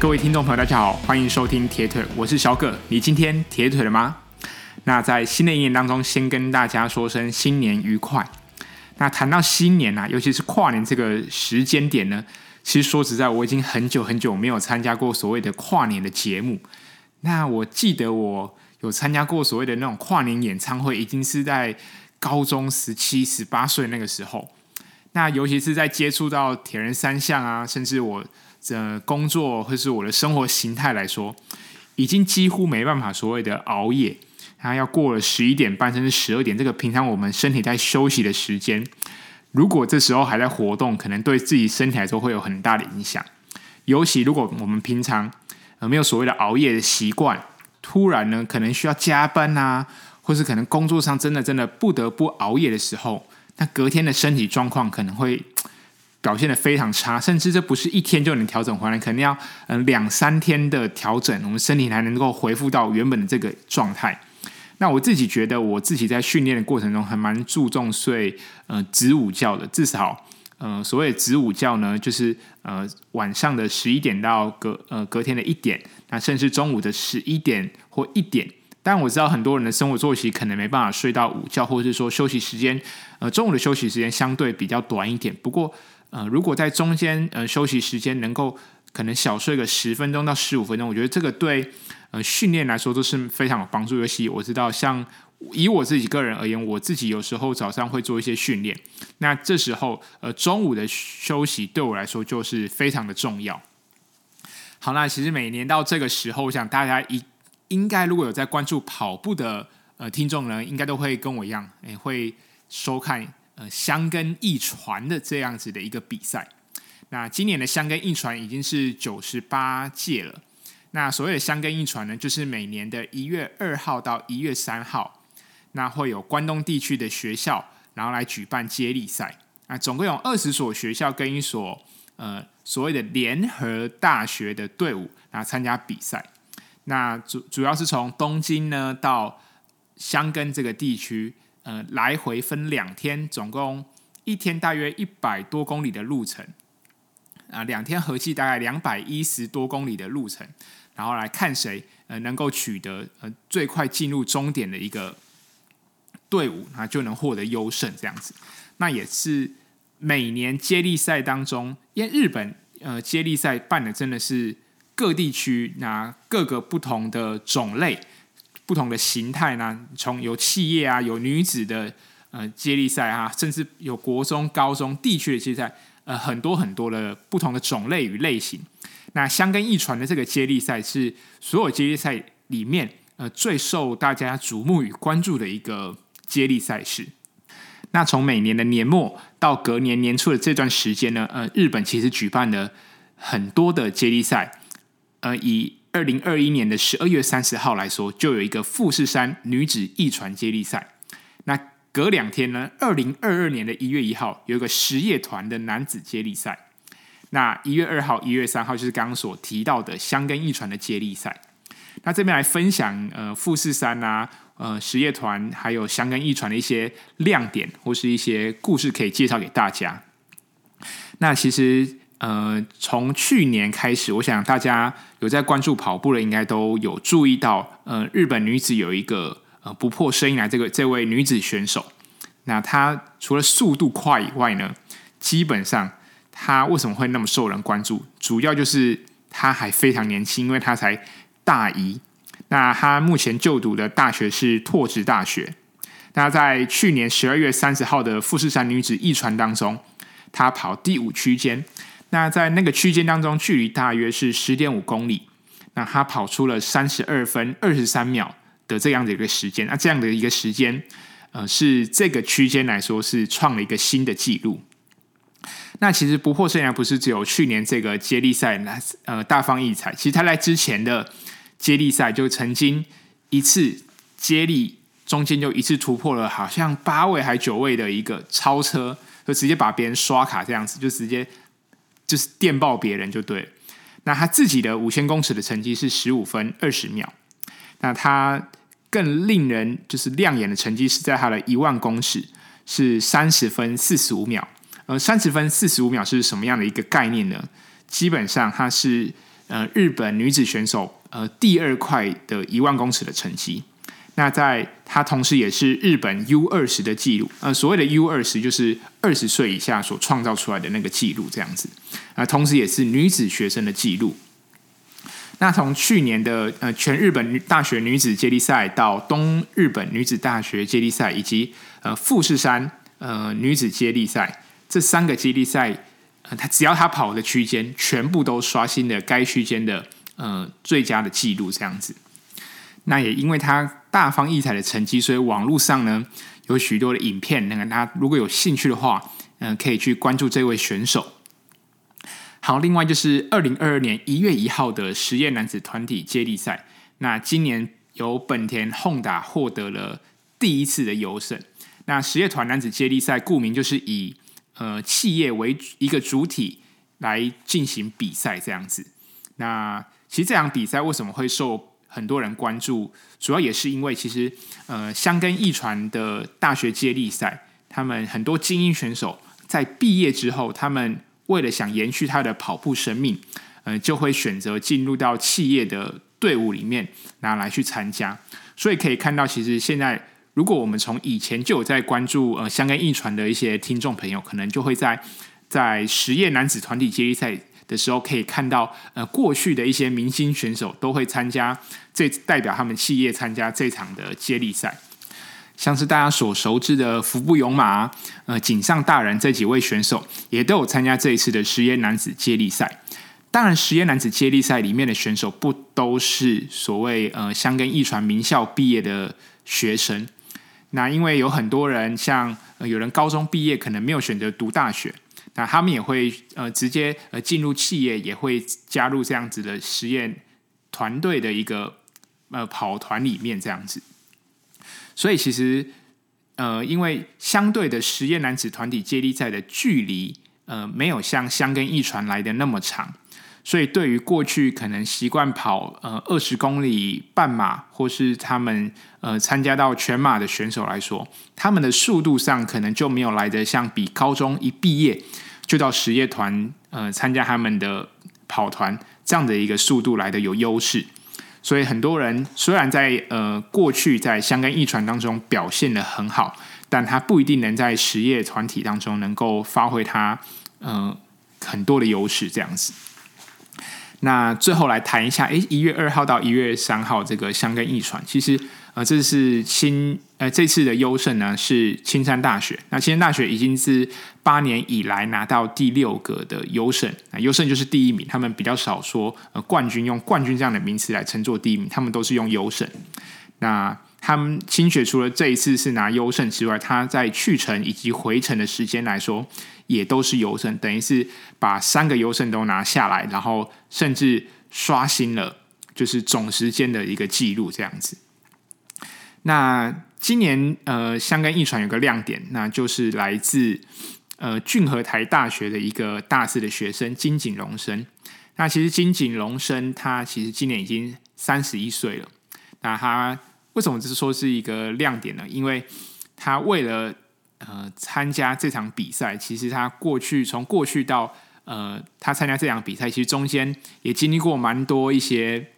各位听众朋友，大家好，欢迎收听铁腿，我是小葛。你今天铁腿了吗？那在新的一年当中，先跟大家说声新年愉快。那谈到新年啊，尤其是跨年这个时间点呢，其实说实在，我已经很久很久没有参加过所谓的跨年的节目。那我记得我有参加过所谓的那种跨年演唱会，已经是在高中十七、十八岁那个时候。那尤其是在接触到铁人三项啊，甚至我。这工作或是我的生活形态来说，已经几乎没办法所谓的熬夜，它要过了十一点半甚至十二点，这个平常我们身体在休息的时间，如果这时候还在活动，可能对自己身体来说会有很大的影响。尤其如果我们平常呃没有所谓的熬夜的习惯，突然呢可能需要加班啊，或是可能工作上真的真的不得不熬夜的时候，那隔天的身体状况可能会。表现得非常差，甚至这不是一天就能调整回来，可能要嗯两三天的调整，我们身体才能够恢复到原本的这个状态。那我自己觉得，我自己在训练的过程中还蛮注重睡呃子午觉的，至少呃所谓子午觉呢，就是呃晚上的十一点到隔呃隔天的一点，那甚至中午的十一点或一点。但我知道很多人的生活作息可能没办法睡到午觉，或者是说休息时间呃中午的休息时间相对比较短一点。不过呃，如果在中间呃休息时间能够可能小睡个十分钟到十五分钟，我觉得这个对呃训练来说都是非常有帮助。尤其我知道，像以我自己个人而言，我自己有时候早上会做一些训练，那这时候呃中午的休息对我来说就是非常的重要。好，那其实每年到这个时候，我想大家一应该如果有在关注跑步的呃听众呢，应该都会跟我一样，诶会收看。呃，箱根驿传的这样子的一个比赛，那今年的箱根驿传已经是九十八届了。那所谓的箱根驿传呢，就是每年的一月二号到一月三号，那会有关东地区的学校，然后来举办接力赛。那总共有二十所学校跟一所呃所谓的联合大学的队伍来参加比赛。那主主要是从东京呢到箱根这个地区。呃，来回分两天，总共一天大约一百多公里的路程，啊、呃，两天合计大概两百一十多公里的路程，然后来看谁呃能够取得呃最快进入终点的一个队伍，啊就能获得优胜这样子。那也是每年接力赛当中，因为日本呃接力赛办的真的是各地区那各个不同的种类。不同的形态呢，从有企业啊，有女子的呃接力赛啊，甚至有国中、高中地区的接力赛，呃，很多很多的不同的种类与类型。那香根一传的这个接力赛是所有接力赛里面呃最受大家瞩目与关注的一个接力赛事。那从每年的年末到隔年年初的这段时间呢，呃，日本其实举办了很多的接力赛，呃，以二零二一年的十二月三十号来说，就有一个富士山女子驿传接力赛。那隔两天呢，二零二二年的一月一号有一个实业团的男子接力赛。那一月二号、一月三号就是刚刚所提到的箱根驿传的接力赛。那这边来分享呃富士山啊、呃实业团还有箱根驿传的一些亮点或是一些故事可以介绍给大家。那其实。呃，从去年开始，我想大家有在关注跑步的，应该都有注意到，呃，日本女子有一个呃不破声音来这个这位女子选手，那她除了速度快以外呢，基本上她为什么会那么受人关注？主要就是她还非常年轻，因为她才大一。那她目前就读的大学是拓殖大学。那在去年十二月三十号的富士山女子一传当中，她跑第五区间。那在那个区间当中，距离大约是十点五公里。那他跑出了三十二分二十三秒的这样的一个时间。那这样的一个时间，呃，是这个区间来说是创了一个新的纪录。那其实不破虽然不是只有去年这个接力赛，那呃大放异彩。其实他在之前的接力赛就曾经一次接力中间就一次突破了好像八位还九位的一个超车，就直接把别人刷卡这样子，就直接。就是电爆别人就对。那他自己的五千公尺的成绩是十五分二十秒。那他更令人就是亮眼的成绩是在他的一万公尺是三十分四十五秒。呃，三十分四十五秒是什么样的一个概念呢？基本上它是呃日本女子选手呃第二快的一万公尺的成绩。那在她同时也是日本 U 二十的记录，呃，所谓的 U 二十就是二十岁以下所创造出来的那个记录，这样子。啊，同时也是女子学生的记录。那从去年的呃全日本大学女子接力赛到东日本女子大学接力赛，以及呃富士山呃女子接力赛这三个接力赛，呃，她只要她跑的区间，全部都刷新了该区间的呃最佳的记录，这样子。那也因为她大放异彩的成绩，所以网络上呢有许多的影片，那个大家如果有兴趣的话，嗯、可以去关注这位选手。好，另外就是二零二二年一月一号的实业男子团体接力赛。那今年由本田 Honda 获得了第一次的优胜。那实业团男子接力赛，顾名就是以呃企业为一个主体来进行比赛这样子。那其实这场比赛为什么会受很多人关注？主要也是因为其实呃箱根驿传的大学接力赛，他们很多精英选手在毕业之后，他们为了想延续他的跑步生命，呃，就会选择进入到企业的队伍里面，拿来去参加。所以可以看到，其实现在如果我们从以前就有在关注呃箱根驿传的一些听众朋友，可能就会在在实业男子团体接力赛的时候，可以看到呃过去的一些明星选手都会参加这代表他们企业参加这场的接力赛。像是大家所熟知的服部勇马、呃井上大人这几位选手，也都有参加这一次的实业男子接力赛。当然，实业男子接力赛里面的选手不都是所谓呃香根一传名校毕业的学生。那因为有很多人像，呃、有人高中毕业可能没有选择读大学，那他们也会呃直接呃进入企业，也会加入这样子的实验团队的一个呃跑团里面这样子。所以其实，呃，因为相对的实验男子团体接力赛的距离，呃，没有像箱根一传来的那么长，所以对于过去可能习惯跑呃二十公里半马，或是他们呃参加到全马的选手来说，他们的速度上可能就没有来得像比高中一毕业就到实业团呃参加他们的跑团这样的一个速度来的有优势。所以很多人虽然在呃过去在香根驿传当中表现得很好，但他不一定能在实业团体当中能够发挥他呃很多的优势这样子。那最后来谈一下，诶，一月二号到一月三号这个香根驿传，其实。这是青呃这次的优胜呢是青山大学。那青山大学已经是八年以来拿到第六个的优胜，那优胜就是第一名。他们比较少说呃冠军用冠军这样的名词来称作第一名，他们都是用优胜。那他们青学除了这一次是拿优胜之外，他在去程以及回程的时间来说也都是优胜，等于是把三个优胜都拿下来，然后甚至刷新了就是总时间的一个记录这样子。那今年呃，香根艺传有个亮点，那就是来自呃俊和台大学的一个大四的学生金井隆生。那其实金井隆生他其实今年已经三十一岁了。那他为什么只是说是一个亮点呢？因为他为了呃参加这场比赛，其实他过去从过去到呃他参加这场比赛，其实中间也经历过蛮多一些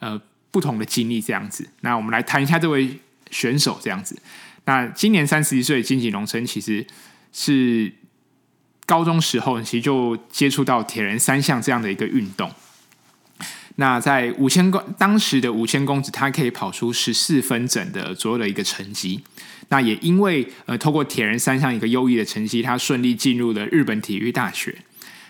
呃不同的经历这样子。那我们来谈一下这位。选手这样子，那今年三十一岁金井隆生其实是高中时候其实就接触到铁人三项这样的一个运动。那在五千公当时的五千公尺，他可以跑出十四分整的左右的一个成绩。那也因为呃，透过铁人三项一个优异的成绩，他顺利进入了日本体育大学。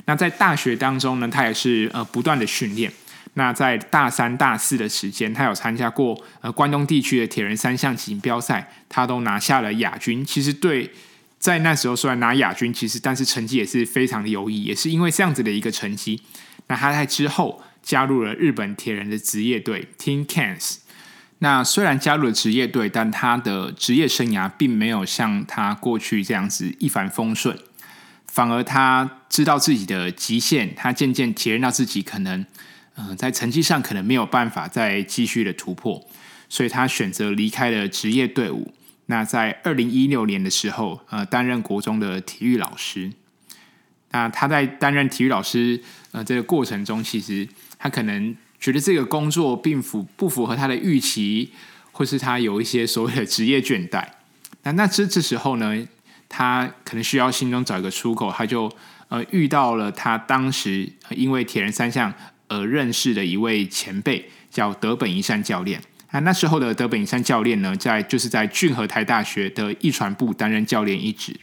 那在大学当中呢，他也是呃不断的训练。那在大三、大四的时间，他有参加过呃关东地区的铁人三项锦标赛，他都拿下了亚军。其实对，在那时候虽然拿亚军，其实但是成绩也是非常的优异，也是因为这样子的一个成绩。那他在之后加入了日本铁人的职业队 Team Kans。那虽然加入了职业队，但他的职业生涯并没有像他过去这样子一帆风顺，反而他知道自己的极限，他渐渐体认到自己可能。嗯、在成绩上可能没有办法再继续的突破，所以他选择离开了职业队伍。那在二零一六年的时候，呃，担任国中的体育老师。那他在担任体育老师呃这个过程中，其实他可能觉得这个工作并符不符合他的预期，或是他有一些所谓的职业倦怠。那那这这时候呢，他可能需要心中找一个出口，他就呃遇到了他当时因为铁人三项而认识的一位前辈，叫德本一山教练。那那时候的德本一山教练呢，在就是在俊和台大学的艺传部担任教练一职。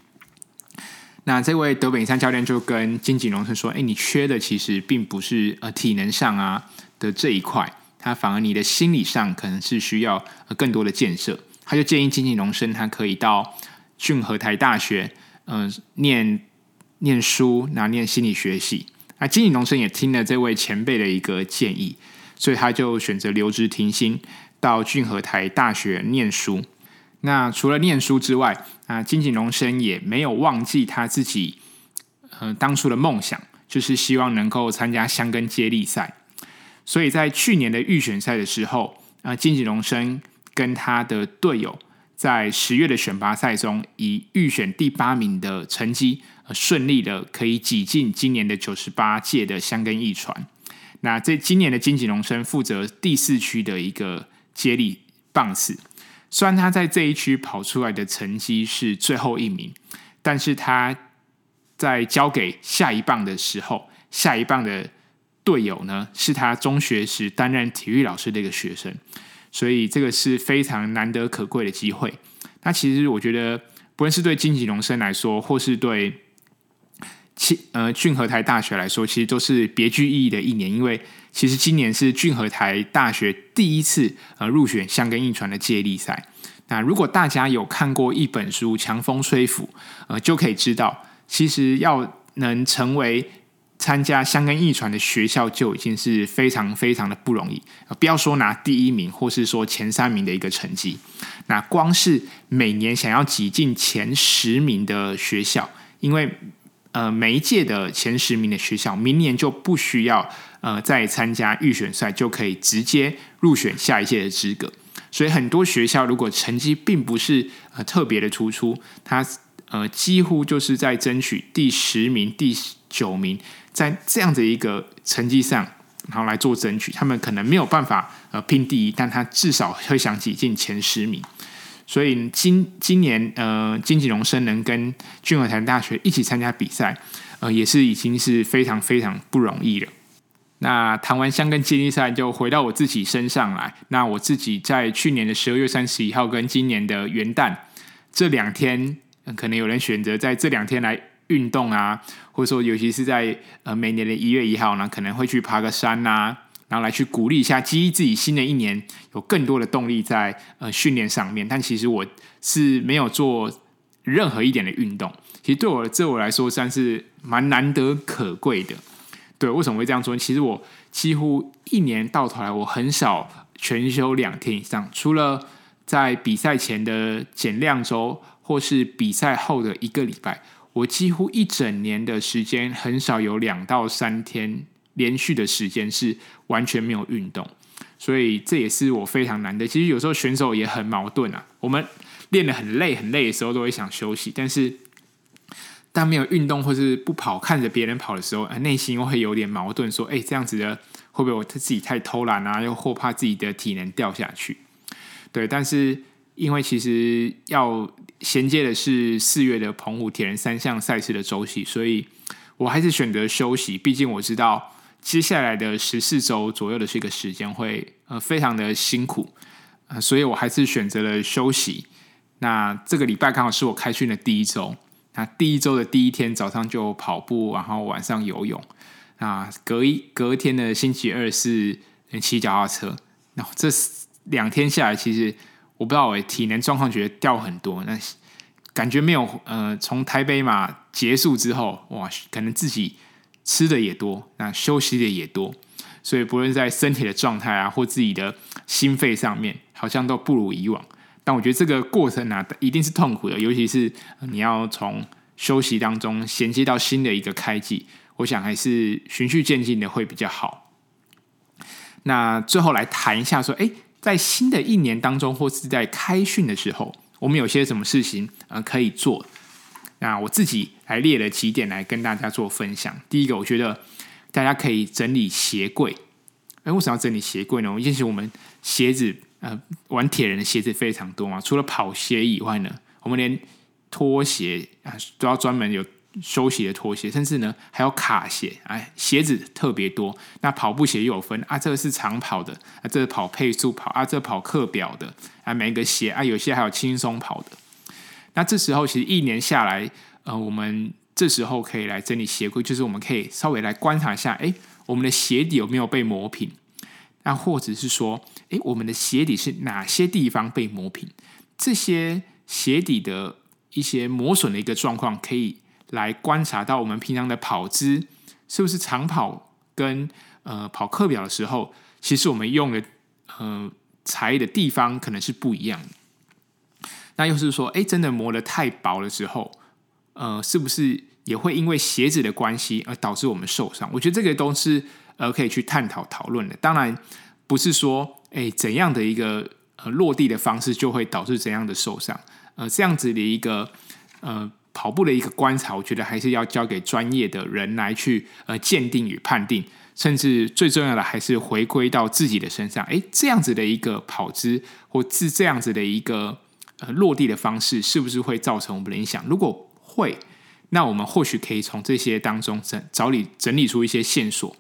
那这位德本一山教练就跟金井隆生说：“哎，你缺的其实并不是呃体能上啊的这一块，他反而你的心理上可能是需要更多的建设。”他就建议金井隆生他可以到俊和台大学，嗯、呃，念念书，拿念心理学系。那金井隆生也听了这位前辈的一个建议，所以他就选择留职停薪，到俊和台大学念书。那除了念书之外，啊，金井隆生也没有忘记他自己，呃，当初的梦想，就是希望能够参加箱根接力赛。所以在去年的预选赛的时候，啊，金井隆生跟他的队友在十月的选拔赛中，以预选第八名的成绩，顺利的可以挤进今年的九十八届的香根驿传。那这今年的金井隆生负责第四区的一个接力棒次。虽然他在这一区跑出来的成绩是最后一名，但是他在交给下一棒的时候，下一棒的队友呢，是他中学时担任体育老师的一个学生，所以这个是非常难得可贵的机会。那其实我觉得，不论是对金吉隆生来说，或是对其呃俊和台大学来说，其实都是别具意义的一年，因为。其实今年是俊和台大学第一次呃入选香根印传的接力赛。那如果大家有看过一本书《强风吹拂》，呃，就可以知道，其实要能成为参加香根艺传的学校，就已经是非常非常的不容易。不要说拿第一名，或是说前三名的一个成绩，那光是每年想要挤进前十名的学校，因为呃每一届的前十名的学校，明年就不需要。呃，再参加预选赛就可以直接入选下一届的资格，所以很多学校如果成绩并不是呃特别的突出，他呃几乎就是在争取第十名、第九名，在这样的一个成绩上，然后来做争取，他们可能没有办法呃拼第一，但他至少会想挤进前十名。所以今今年呃金井隆生能跟君和台大学一起参加比赛，呃也是已经是非常非常不容易了。那谈完箱根接力赛，就回到我自己身上来。那我自己在去年的十二月三十一号跟今年的元旦这两天，可能有人选择在这两天来运动啊，或者说尤其是在呃每年的一月一号呢，可能会去爬个山啊，然后来去鼓励一下，激励自己新的一年有更多的动力在呃训练上面。但其实我是没有做任何一点的运动，其实对我对我来说算是蛮难得可贵的。对，为什么会这样说？其实我几乎一年到头来，我很少全休两天以上，除了在比赛前的减量周，或是比赛后的一个礼拜，我几乎一整年的时间很少有两到三天连续的时间是完全没有运动，所以这也是我非常难的。其实有时候选手也很矛盾啊，我们练得很累很累的时候，都会想休息，但是。当没有运动或是不跑，看着别人跑的时候，内心又会有点矛盾，说：“哎，这样子的会不会我自己太偷懒啊？又或怕自己的体能掉下去？”对，但是因为其实要衔接的是四月的澎湖铁人三项赛事的周期，所以我还是选择休息。毕竟我知道接下来的十四周左右的这个时间会呃非常的辛苦，呃，所以我还是选择了休息。那这个礼拜刚好是我开训的第一周。那第一周的第一天早上就跑步，然后晚上游泳。那隔一隔天的星期二是骑脚踏车。那这两天下来，其实我不知道我体能状况觉得掉很多。那感觉没有呃，从台北马结束之后，哇，可能自己吃的也多，那休息的也多，所以不论在身体的状态啊，或自己的心肺上面，好像都不如以往。但我觉得这个过程呢、啊，一定是痛苦的，尤其是你要从休息当中衔接到新的一个开季，我想还是循序渐进的会比较好。那最后来谈一下，说，哎，在新的一年当中，或是在开训的时候，我们有些什么事情呃可以做？那我自己来列了几点来跟大家做分享。第一个，我觉得大家可以整理鞋柜，哎，为什么要整理鞋柜呢？因为其实我们鞋子，呃，玩铁人的鞋子非常多嘛。除了跑鞋以外呢，我们连拖鞋啊都要专门有休息的拖鞋，甚至呢还有卡鞋。哎，鞋子特别多。那跑步鞋又有分啊，这个是长跑的啊，这个跑配速跑啊，这个跑课表的啊，每个鞋啊，有些还有轻松跑的。那这时候其实一年下来，呃，我们这时候可以来整理鞋柜，就是我们可以稍微来观察一下，哎。我们的鞋底有没有被磨平？那或者是说，诶，我们的鞋底是哪些地方被磨平？这些鞋底的一些磨损的一个状况，可以来观察到我们平常的跑姿是不是长跑跟呃跑课表的时候，其实我们用的呃材的地方可能是不一样的。那又是说，诶，真的磨得太薄的时候，呃，是不是？也会因为鞋子的关系而导致我们受伤，我觉得这个都是呃可以去探讨讨论的。当然不是说诶怎样的一个呃落地的方式就会导致怎样的受伤，呃这样子的一个呃跑步的一个观察，我觉得还是要交给专业的人来去呃鉴定与判定，甚至最重要的还是回归到自己的身上。诶，这样子的一个跑姿或是这样子的一个呃落地的方式，是不是会造成我们的影响？如果会。那我们或许可以从这些当中整找理整理出一些线索。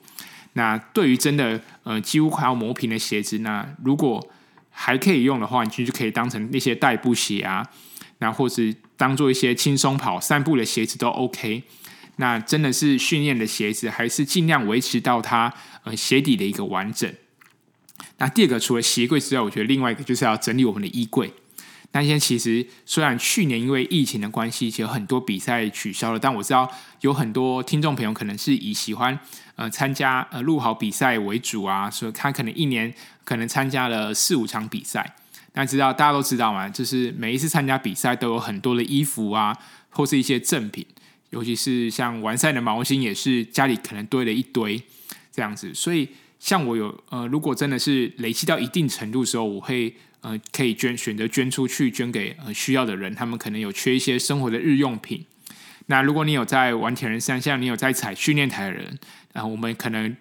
那对于真的呃几乎快要磨平的鞋子，那如果还可以用的话，你其实就可以当成那些代步鞋啊，那或是当做一些轻松跑散步的鞋子都 OK。那真的是训练的鞋子，还是尽量维持到它呃鞋底的一个完整。那第二个，除了鞋柜之外，我觉得另外一个就是要整理我们的衣柜。那现在其实虽然去年因为疫情的关系，其实很多比赛取消了，但我知道有很多听众朋友可能是以喜欢呃参加呃路跑比赛为主啊，所以他可能一年可能参加了四五场比赛。那知道大家都知道嘛，就是每一次参加比赛都有很多的衣服啊，或是一些赠品，尤其是像完赛的毛巾，也是家里可能堆了一堆这样子。所以像我有呃，如果真的是累积到一定程度的时候，我会。呃，可以捐，选择捐出去，捐给呃需要的人。他们可能有缺一些生活的日用品。那如果你有在玩铁人三项，你有在踩训练台的人，然后，我们可能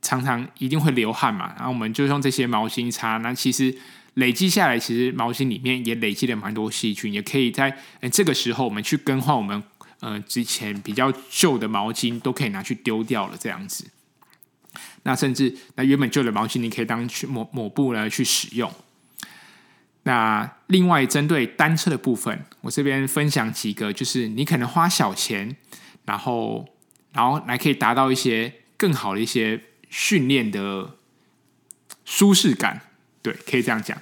常常一定会流汗嘛，然后我们就用这些毛巾擦。那其实累积下来，其实毛巾里面也累积了蛮多细菌，也可以在呃这个时候，我们去更换我们呃之前比较旧的毛巾，都可以拿去丢掉了这样子。那甚至那原本旧的毛巾，你可以当去抹抹布来去使用。那另外针对单车的部分，我这边分享几个，就是你可能花小钱，然后然后来可以达到一些更好的一些训练的舒适感，对，可以这样讲。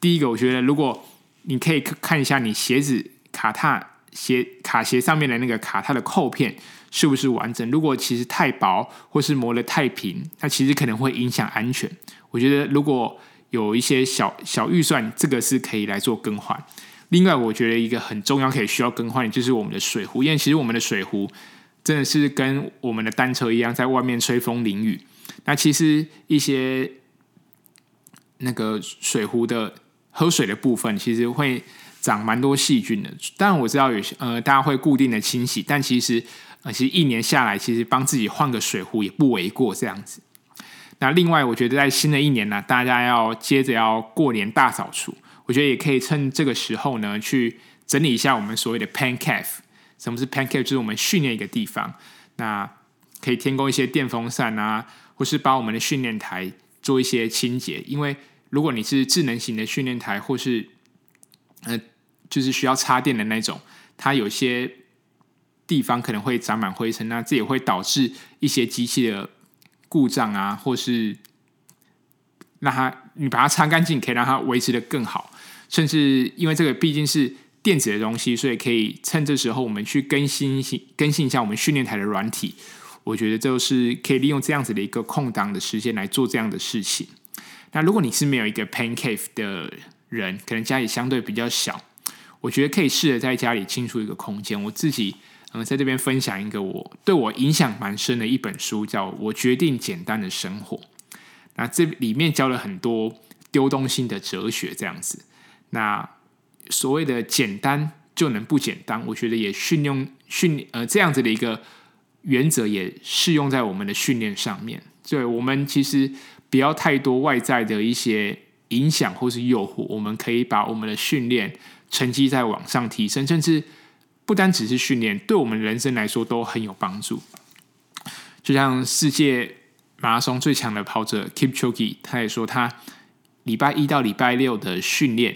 第一个，我觉得如果你可以看一下你鞋子卡踏鞋卡鞋上面的那个卡踏的扣片是不是完整，如果其实太薄或是磨得太平，那其实可能会影响安全。我觉得如果有一些小小预算，这个是可以来做更换。另外，我觉得一个很重要可以需要更换的，就是我们的水壶。因为其实我们的水壶真的是跟我们的单车一样，在外面吹风淋雨。那其实一些那个水壶的喝水的部分，其实会长蛮多细菌的。当然我知道有些呃，大家会固定的清洗，但其实呃，其实一年下来，其实帮自己换个水壶也不为过这样子。那另外，我觉得在新的一年呢，大家要接着要过年大扫除，我觉得也可以趁这个时候呢，去整理一下我们所谓的 pan cave。什么是 pan cave？就是我们训练一个地方，那可以添购一些电风扇啊，或是把我们的训练台做一些清洁。因为如果你是智能型的训练台，或是呃，就是需要插电的那种，它有些地方可能会长满灰尘，那这也会导致一些机器的。故障啊，或是让它你把它擦干净，可以让它维持的更好。甚至因为这个毕竟是电子的东西，所以可以趁这时候我们去更新更新一下我们训练台的软体。我觉得就是可以利用这样子的一个空档的时间来做这样的事情。那如果你是没有一个 pan cave 的人，可能家里相对比较小，我觉得可以试着在家里清出一个空间。我自己。嗯，在这边分享一个我对我影响蛮深的一本书，叫《我决定简单的生活》。那这里面教了很多丢东西的哲学，这样子。那所谓的简单就能不简单，我觉得也训用训呃这样子的一个原则也适用在我们的训练上面。对，我们其实不要太多外在的一些影响或是诱惑，我们可以把我们的训练成绩再往上提升，甚至不单只是训练，对我们人生来说都很有帮助。就像世界马拉松最强的跑者 Kipchoge，他也说他礼拜一到礼拜六的训练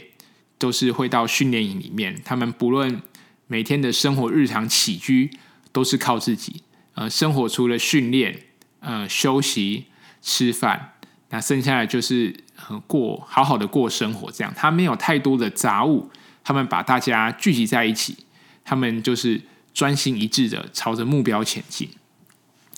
都是会到训练营里面，他们不论每天的生活日常起居都是靠自己。呃，生活除了训练，呃，休息、吃饭，那剩下来就是呃过好好的过生活。这样，他没有太多的杂物，他们把大家聚集在一起，他们就是专心一致的朝着目标前进。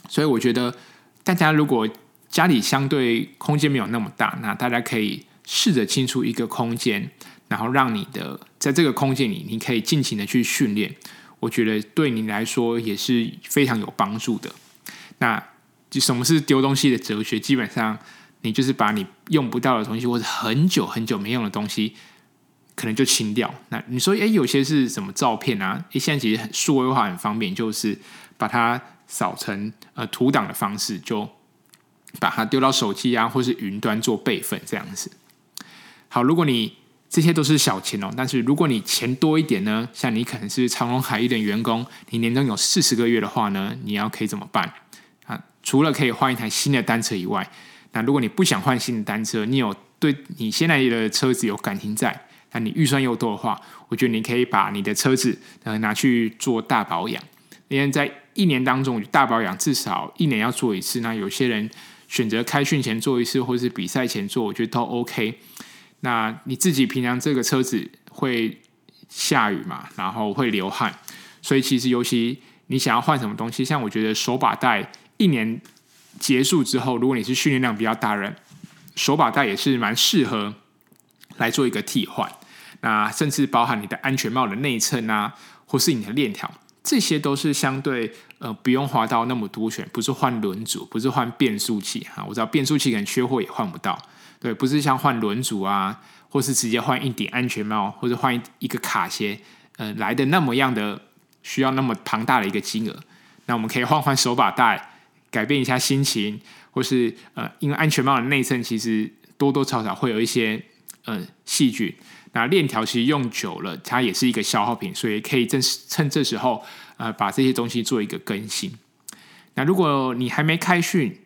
所以，我觉得大家如果家里相对空间没有那么大，那大家可以试着清出一个空间，然后让你的在这个空间里，你可以尽情的去训练。我觉得对你来说也是非常有帮助的。那就什么是丢东西的哲学？基本上，你就是把你用不到的东西，或者很久很久没用的东西，可能就清掉。那你说，诶，有些是什么照片啊？现在其实很数位化很方便，就是把它扫成呃图档的方式，就把它丢到手机啊，或是云端做备份这样子。好，如果你这些都是小钱哦，但是如果你钱多一点呢？像你可能是长荣海运的员工，你年终有四十个月的话呢，你要可以怎么办啊？除了可以换一台新的单车以外，那如果你不想换新的单车，你有对你现在的车子有感情在，那你预算又多的话，我觉得你可以把你的车子呃拿去做大保养，因为在一年当中大保养至少一年要做一次。那有些人选择开训前做一次，或是比赛前做，我觉得都 OK。那你自己平常这个车子会下雨嘛，然后会流汗，所以其实尤其你想要换什么东西，像我觉得手把带一年结束之后，如果你是训练量比较大的人，手把带也是蛮适合来做一个替换。那甚至包含你的安全帽的内衬啊，或是你的链条，这些都是相对呃不用花到那么多钱，不是换轮组，不是换变速器哈。我知道变速器可能缺货也换不到。对，不是像换轮组啊，或是直接换一顶安全帽，或者换一个卡鞋，呃，来的那么样的需要那么庞大的一个金额。那我们可以换换手把带，改变一下心情，或是呃，因为安全帽的内衬其实多多少少会有一些呃细菌。那链条其实用久了，它也是一个消耗品，所以可以正趁这时候呃把这些东西做一个更新。那如果你还没开训，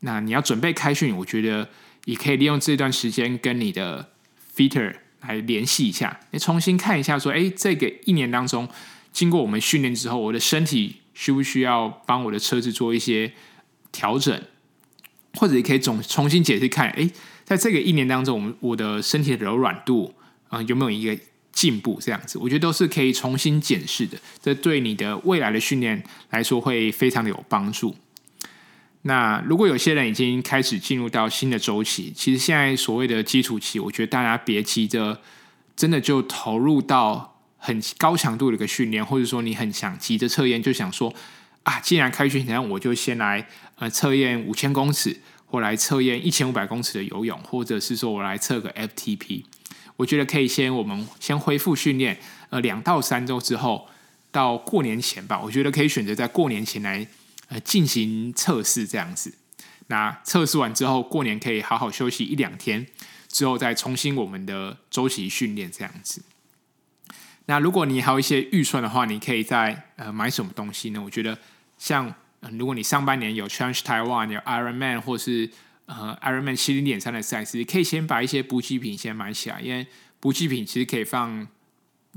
那你要准备开训，我觉得。也可以利用这段时间跟你的 fitter 来联系一下，你重新看一下，说，哎，这个一年当中，经过我们训练之后，我的身体需不需要帮我的车子做一些调整？或者也可以总重新解释看，哎，在这个一年当中，我我的身体的柔软度啊、有没有一个进步？这样子，我觉得都是可以重新检视的，这对你的未来的训练来说会非常的有帮助。那如果有些人已经开始进入到新的周期，其实现在所谓的基础期，我觉得大家别急着真的就投入到很高强度的一个训练，或者说你很想急着测验，就想说啊，既然开训，那我就先来呃测验五千公尺，或来测验一千五百公尺的游泳，或者是说我来测个 FTP。我觉得可以先我们先恢复训练，呃，两到三周之后，到过年前吧，我觉得可以选择在过年前来。呃，进行测试这样子，那测试完之后，过年可以好好休息一两天，之后再重新我们的周期训练这样子。那如果你还有一些预算的话，你可以在呃买什么东西呢？我觉得像，呃，如果你上半年有 Change Taiwan 有 Ironman 或是呃 Ironman 七零点三的赛事，可以先把一些补给品先买起来，因为补给品其实可以放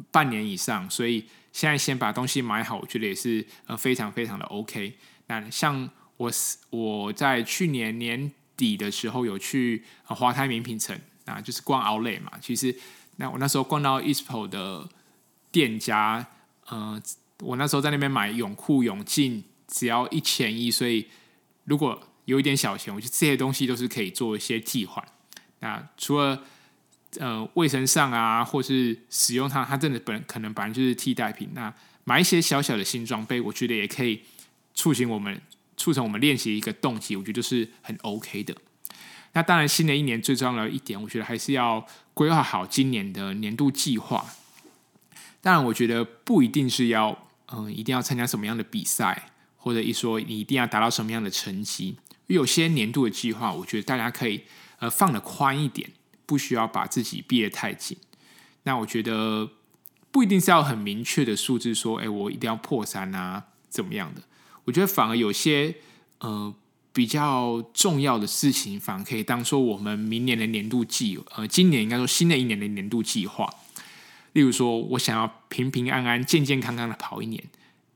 半年以上，所以现在先把东西买好，我觉得也是呃非常非常的 OK。那像我我在去年年底的时候有去呃华泰名品城啊，就是逛 Outlet 嘛。其实那我那时候逛到 ISPO 的店家，呃，我那时候在那边买泳裤泳镜只要一千一，所以如果有一点小钱，我觉得这些东西都是可以做一些替换。那除了呃卫生上啊，或是使用它，它真的本可能本来就是替代品。那买一些小小的新装备，我觉得也可以。促进我们促成我们练习一个动机，我觉得是很 OK 的。那当然，新的一年最重要的一点，我觉得还是要规划好今年的年度计划。当然，我觉得不一定是要嗯，一定要参加什么样的比赛，或者一说你一定要达到什么样的成绩。有些年度的计划，我觉得大家可以呃放得宽一点，不需要把自己逼得太紧。那我觉得不一定是要很明确的数字，说，哎，我一定要破三啊，怎么样的？我觉得反而有些呃比较重要的事情，反而可以当做我们明年的年度计，呃，今年应该说新的一年的年度计划。例如说，我想要平平安安、健健康康的跑一年，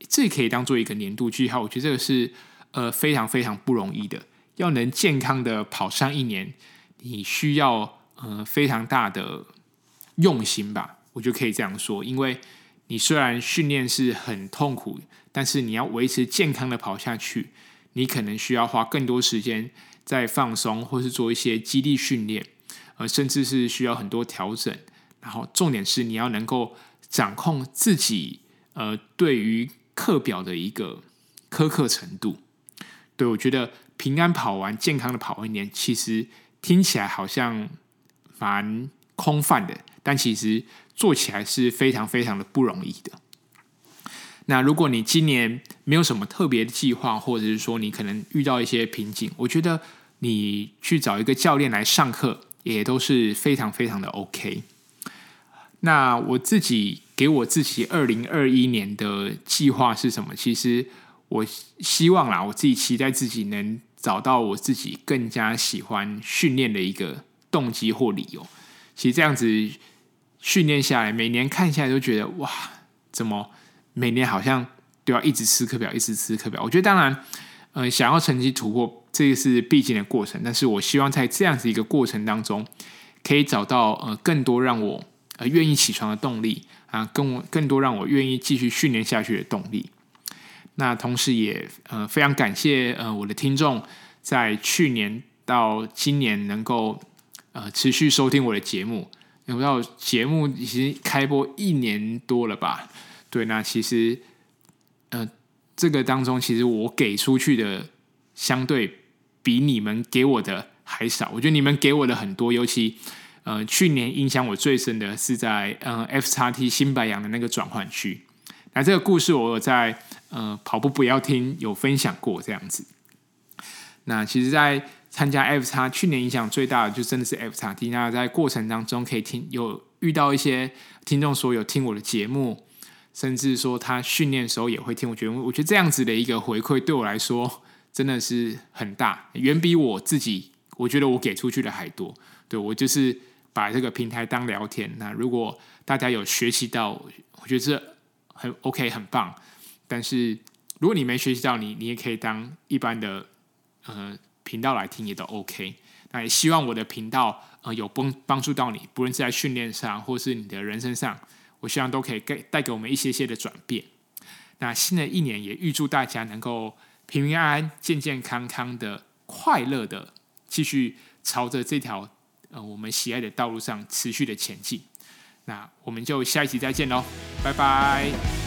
这可以当做一个年度计划。我觉得这个是呃非常非常不容易的，要能健康的跑上一年，你需要呃非常大的用心吧。我就可以这样说，因为你虽然训练是很痛苦，但是你要维持健康的跑下去，你可能需要花更多时间在放松，或是做一些激励训练，呃，甚至是需要很多调整。然后重点是你要能够掌控自己，呃，对于课表的一个苛刻程度。对，我觉得平安跑完、健康的跑完一年，其实听起来好像蛮空泛的，但其实做起来是非常非常的不容易的。那如果你今年没有什么特别的计划，或者是说你可能遇到一些瓶颈，我觉得你去找一个教练来上课，也都是非常非常的 OK。那我自己给我自己二零二一年的计划是什么？其实我希望啦，我自己期待自己能找到我自己更加喜欢训练的一个动机或理由。其实这样子训练下来，每年看下来都觉得哇，怎么每年好像都要一直吃课表，一直吃课表？我觉得当然，呃，想要成绩突破，这个是必经的过程。但是我希望在这样子一个过程当中，可以找到呃更多让我。呃，愿意起床的动力啊，更更多让我愿意继续训练下去的动力。那同时也呃非常感谢呃我的听众，在去年到今年能够呃持续收听我的节目。我不知道节目已经开播一年多了吧？对，那其实呃这个当中，其实我给出去的相对比你们给我的还少。我觉得你们给我的很多，尤其。呃，去年影响我最深的是在呃 F 叉 T 新白杨的那个转换区。那这个故事我有在呃跑步不要听有分享过这样子。那其实，在参加 F 叉去年影响最大的就真的是 F 叉 T。那在过程当中可以听有遇到一些听众说有听我的节目，甚至说他训练的时候也会听。我觉得我觉得这样子的一个回馈对我来说真的是很大，远比我自己我觉得我给出去的还多。对我就是。把这个平台当聊天，那如果大家有学习到，我觉得这很 OK，很棒。但是如果你没学习到你，你也可以当一般的呃频道来听，也都 OK。那也希望我的频道呃有帮帮助到你，不论是在训练上，或是你的人生上，我希望都可以给带给我们一些些的转变。那新的一年也预祝大家能够平平安安、健健康康的、快乐的继续朝着这条。呃，我们喜爱的道路上持续的前进，那我们就下一集再见喽，拜拜。